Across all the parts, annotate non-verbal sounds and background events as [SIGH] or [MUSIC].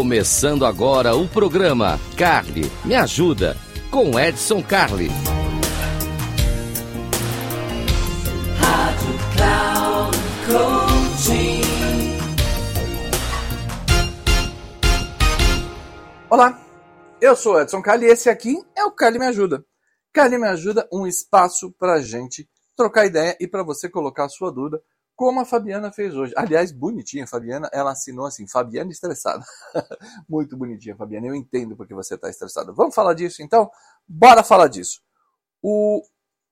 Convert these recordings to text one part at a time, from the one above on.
Começando agora o programa Carly Me Ajuda, com Edson Carli. Rádio Cloud Coaching. Olá, eu sou Edson Carli e esse aqui é o Carli Me Ajuda. Carli Me Ajuda, um espaço para gente trocar ideia e para você colocar a sua dúvida como a Fabiana fez hoje. Aliás, bonitinha, Fabiana, ela assinou assim, Fabiana estressada. [LAUGHS] Muito bonitinha, Fabiana. Eu entendo porque você está estressada. Vamos falar disso então? Bora falar disso. O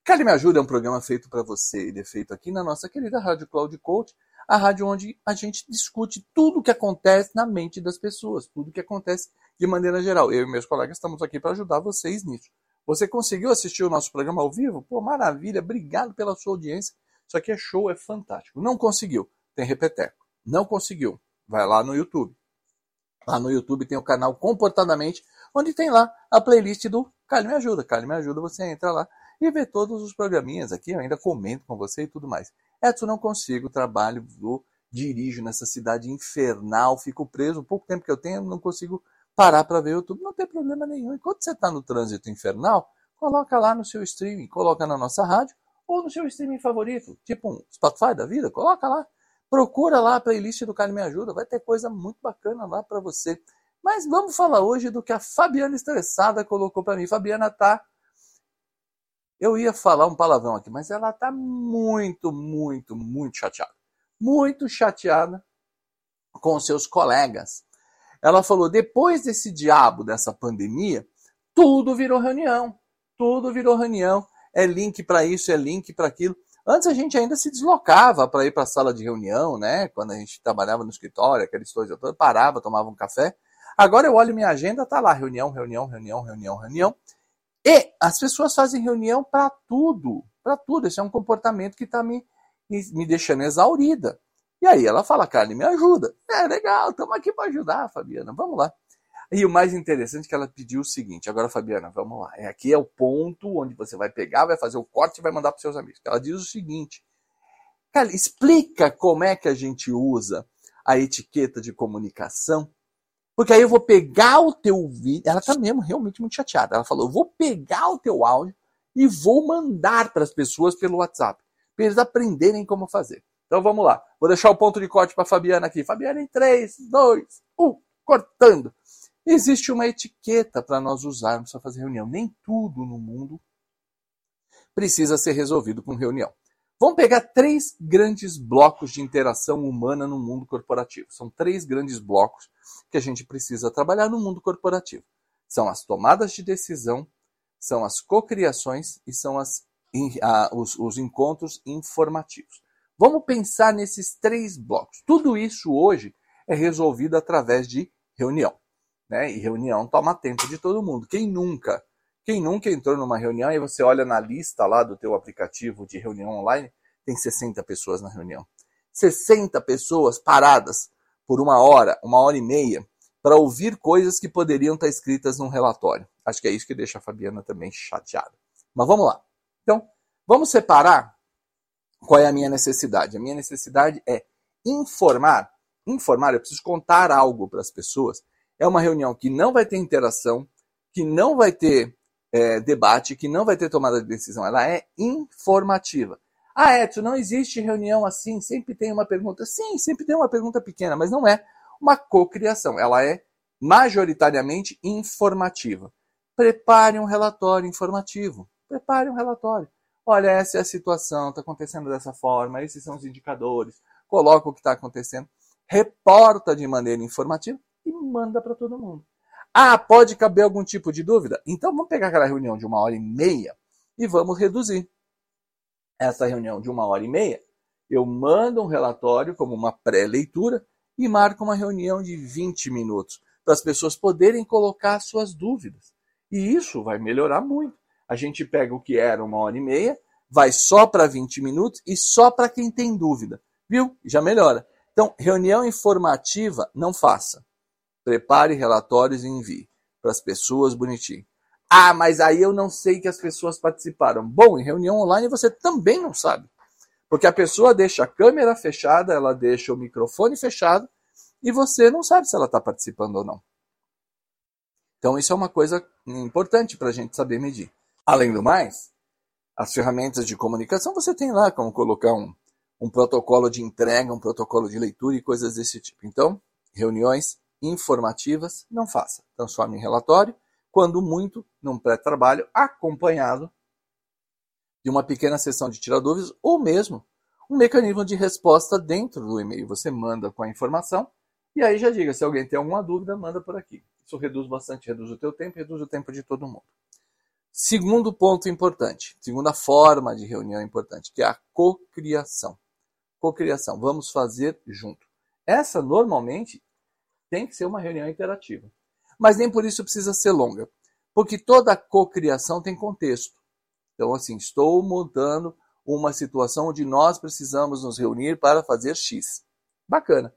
Cali Me Ajuda é um programa feito para você. Ele é feito aqui na nossa querida Rádio Cloud Coach, a rádio onde a gente discute tudo o que acontece na mente das pessoas, tudo o que acontece de maneira geral. Eu e meus colegas estamos aqui para ajudar vocês nisso. Você conseguiu assistir o nosso programa ao vivo? Pô, maravilha, obrigado pela sua audiência. Isso aqui é show, é fantástico. Não conseguiu, tem repeteco. Não conseguiu, vai lá no YouTube. Lá no YouTube tem o canal Comportadamente, onde tem lá a playlist do Cali Me Ajuda. Cali Me Ajuda, você entra lá e vê todos os programinhas aqui. Eu ainda comento com você e tudo mais. Edson, não consigo, trabalho, vou, dirijo nessa cidade infernal, fico preso. O pouco tempo que eu tenho, não consigo parar para ver o YouTube. Não tem problema nenhum. Enquanto você está no trânsito infernal, coloca lá no seu streaming, coloca na nossa rádio ou no seu streaming favorito, tipo um Spotify da vida, coloca lá. Procura lá a playlist do Cara Me Ajuda, vai ter coisa muito bacana lá para você. Mas vamos falar hoje do que a Fabiana Estressada colocou para mim. Fabiana tá. Eu ia falar um palavrão aqui, mas ela tá muito, muito, muito chateada. Muito chateada com seus colegas. Ela falou: depois desse diabo dessa pandemia, tudo virou reunião. Tudo virou reunião é link para isso, é link para aquilo. Antes a gente ainda se deslocava para ir para a sala de reunião, né? Quando a gente trabalhava no escritório, aquela história toda, parava, tomava um café. Agora eu olho minha agenda, tá lá reunião, reunião, reunião, reunião, reunião. E as pessoas fazem reunião para tudo, para tudo. Esse é um comportamento que está me, me deixando exaurida. E aí ela fala, Carne, me ajuda. É legal, estamos aqui para ajudar, Fabiana. Vamos lá. E o mais interessante é que ela pediu o seguinte: agora, Fabiana, vamos lá. É, aqui é o ponto onde você vai pegar, vai fazer o corte e vai mandar para seus amigos. Ela diz o seguinte: cara, explica como é que a gente usa a etiqueta de comunicação. Porque aí eu vou pegar o teu vídeo. Ela tá mesmo realmente muito chateada. Ela falou: eu vou pegar o teu áudio e vou mandar para as pessoas pelo WhatsApp, para eles aprenderem como fazer. Então vamos lá. Vou deixar o ponto de corte para Fabiana aqui. Fabiana em 3, 2, 1, cortando. Existe uma etiqueta para nós usarmos para fazer reunião. Nem tudo no mundo precisa ser resolvido com reunião. Vamos pegar três grandes blocos de interação humana no mundo corporativo. São três grandes blocos que a gente precisa trabalhar no mundo corporativo. São as tomadas de decisão, são as cocriações e são as, os, os encontros informativos. Vamos pensar nesses três blocos. Tudo isso hoje é resolvido através de reunião né? E reunião toma tempo de todo mundo. Quem nunca? Quem nunca entrou numa reunião e você olha na lista lá do teu aplicativo de reunião online, tem 60 pessoas na reunião. 60 pessoas paradas por uma hora, uma hora e meia, para ouvir coisas que poderiam estar escritas num relatório. Acho que é isso que deixa a Fabiana também chateada. Mas vamos lá. Então, vamos separar qual é a minha necessidade. A minha necessidade é informar. Informar, eu preciso contar algo para as pessoas é uma reunião que não vai ter interação, que não vai ter é, debate, que não vai ter tomada de decisão. Ela é informativa. Ah, Edson, não existe reunião assim, sempre tem uma pergunta. Sim, sempre tem uma pergunta pequena, mas não é uma cocriação. Ela é majoritariamente informativa. Prepare um relatório informativo. Prepare um relatório. Olha, essa é a situação, está acontecendo dessa forma, esses são os indicadores. Coloca o que está acontecendo. Reporta de maneira informativa manda para todo mundo. Ah, pode caber algum tipo de dúvida? Então vamos pegar aquela reunião de uma hora e meia e vamos reduzir. Essa reunião de uma hora e meia, eu mando um relatório como uma pré-leitura e marco uma reunião de 20 minutos para as pessoas poderem colocar suas dúvidas. E isso vai melhorar muito. A gente pega o que era uma hora e meia, vai só para 20 minutos e só para quem tem dúvida. Viu? Já melhora. Então, reunião informativa, não faça. Prepare relatórios e envie para as pessoas bonitinho. Ah, mas aí eu não sei que as pessoas participaram. Bom, em reunião online você também não sabe. Porque a pessoa deixa a câmera fechada, ela deixa o microfone fechado e você não sabe se ela está participando ou não. Então, isso é uma coisa importante para a gente saber medir. Além do mais, as ferramentas de comunicação você tem lá como colocar um, um protocolo de entrega, um protocolo de leitura e coisas desse tipo. Então, reuniões informativas não faça. Transforme em relatório, quando muito, num pré-trabalho acompanhado de uma pequena sessão de tirar dúvidas ou mesmo um mecanismo de resposta dentro do e-mail. Você manda com a informação e aí já diga, se alguém tem alguma dúvida, manda por aqui. Isso reduz bastante, reduz o teu tempo, reduz o tempo de todo mundo. Segundo ponto importante, segunda forma de reunião importante, que é a cocriação. Cocriação, vamos fazer junto. Essa normalmente tem que ser uma reunião interativa. Mas nem por isso precisa ser longa, porque toda cocriação tem contexto. Então, assim, estou montando uma situação onde nós precisamos nos reunir para fazer X. Bacana.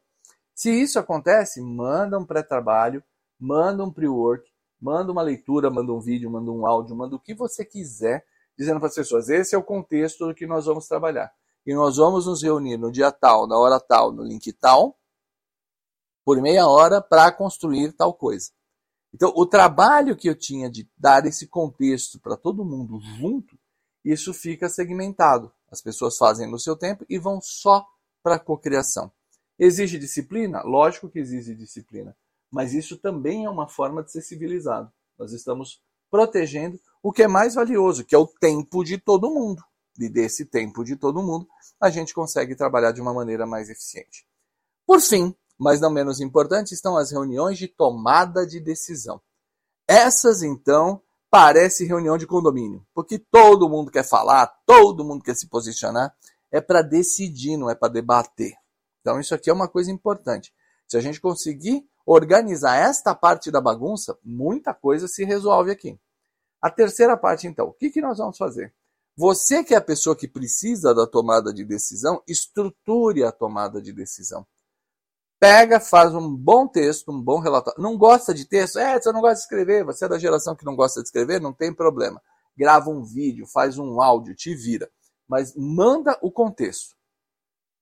Se isso acontece, manda um pré-trabalho, manda um pre-work, manda uma leitura, manda um vídeo, manda um áudio, manda o que você quiser, dizendo para as pessoas: esse é o contexto do que nós vamos trabalhar. E nós vamos nos reunir no dia tal, na hora tal, no link tal, por meia hora para construir tal coisa. Então, o trabalho que eu tinha de dar esse contexto para todo mundo junto, isso fica segmentado. As pessoas fazem no seu tempo e vão só para a cocriação. Exige disciplina? Lógico que exige disciplina. Mas isso também é uma forma de ser civilizado. Nós estamos protegendo o que é mais valioso, que é o tempo de todo mundo. E desse tempo de todo mundo, a gente consegue trabalhar de uma maneira mais eficiente. Por fim, mas não menos importante, estão as reuniões de tomada de decisão. Essas, então, parece reunião de condomínio, porque todo mundo quer falar, todo mundo quer se posicionar, é para decidir, não é para debater. Então, isso aqui é uma coisa importante. Se a gente conseguir organizar esta parte da bagunça, muita coisa se resolve aqui. A terceira parte, então, o que, que nós vamos fazer? Você que é a pessoa que precisa da tomada de decisão, estruture a tomada de decisão pega, faz um bom texto, um bom relatório. Não gosta de texto? É, você não gosta de escrever, você é da geração que não gosta de escrever, não tem problema. Grava um vídeo, faz um áudio, te vira. Mas manda o contexto.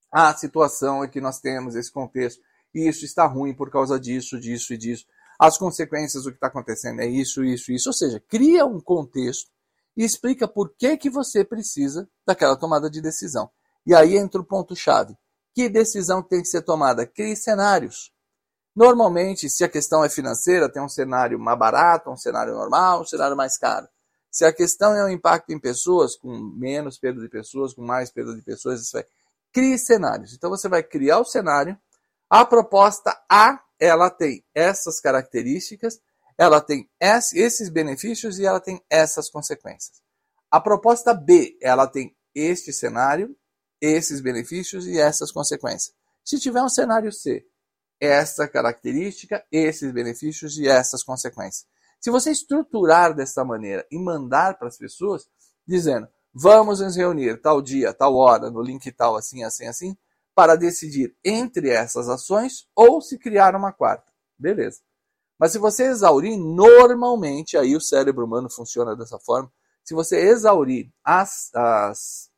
Ah, a situação é que nós temos esse contexto, e isso está ruim por causa disso, disso e disso. As consequências do que está acontecendo é isso, isso, isso. Ou seja, cria um contexto e explica por que, que você precisa daquela tomada de decisão. E aí entra o ponto-chave que decisão tem que ser tomada? Crie cenários. Normalmente, se a questão é financeira, tem um cenário mais barato, um cenário normal, um cenário mais caro. Se a questão é o impacto em pessoas, com menos perda de pessoas, com mais perda de pessoas, isso vai. Crie cenários. Então você vai criar o cenário. A proposta A, ela tem essas características, ela tem esses benefícios e ela tem essas consequências. A proposta B, ela tem este cenário, esses benefícios e essas consequências. Se tiver um cenário C, essa característica, esses benefícios e essas consequências. Se você estruturar dessa maneira e mandar para as pessoas, dizendo, vamos nos reunir tal dia, tal hora, no link tal, assim, assim, assim, para decidir entre essas ações ou se criar uma quarta. Beleza. Mas se você exaurir, normalmente, aí o cérebro humano funciona dessa forma, se você exaurir as, as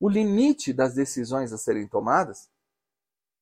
o limite das decisões a serem tomadas,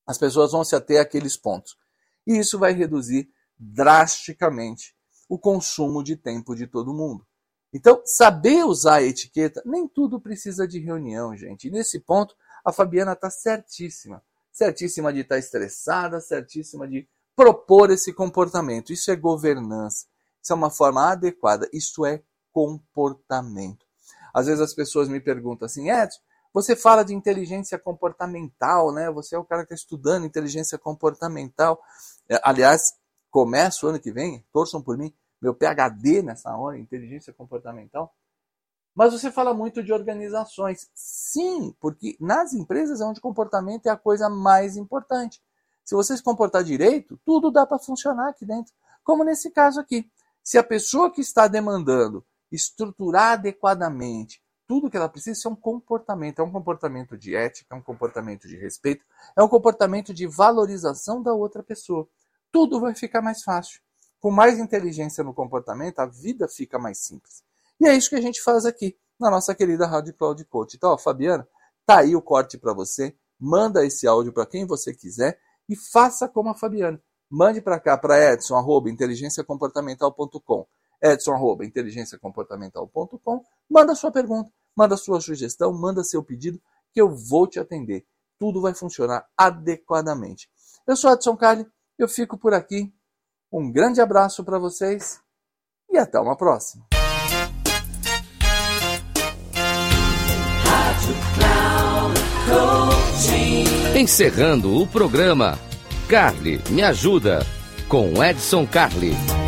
as pessoas vão se ater àqueles pontos. E isso vai reduzir drasticamente o consumo de tempo de todo mundo. Então, saber usar a etiqueta, nem tudo precisa de reunião, gente. E nesse ponto, a Fabiana está certíssima. Certíssima de estar tá estressada, certíssima de propor esse comportamento. Isso é governança. Isso é uma forma adequada. Isso é comportamento. Às vezes as pessoas me perguntam assim, Edson, você fala de inteligência comportamental, né? Você é o cara que está estudando inteligência comportamental. É, aliás, começo o ano que vem, torçam por mim, meu PhD nessa hora, inteligência comportamental. Mas você fala muito de organizações. Sim, porque nas empresas é onde o comportamento é a coisa mais importante. Se você se comportar direito, tudo dá para funcionar aqui dentro. Como nesse caso aqui. Se a pessoa que está demandando estruturar adequadamente tudo que ela precisa é um comportamento, é um comportamento de ética, é um comportamento de respeito, é um comportamento de valorização da outra pessoa. Tudo vai ficar mais fácil. Com mais inteligência no comportamento, a vida fica mais simples. E é isso que a gente faz aqui na nossa querida Rádio Cloud Coach. Então, ó, Fabiana, tá aí o corte para você. Manda esse áudio para quem você quiser e faça como a Fabiana. Mande para cá, para edson.inteligenciacomportamental.com edson.inteligenciacomportamental.com Manda sua pergunta, manda sua sugestão, manda seu pedido, que eu vou te atender. Tudo vai funcionar adequadamente. Eu sou Edson Carli, eu fico por aqui. Um grande abraço para vocês e até uma próxima. Encerrando o programa, Carly Me Ajuda, com Edson Carli.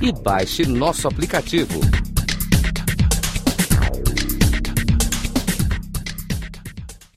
e baixe nosso aplicativo.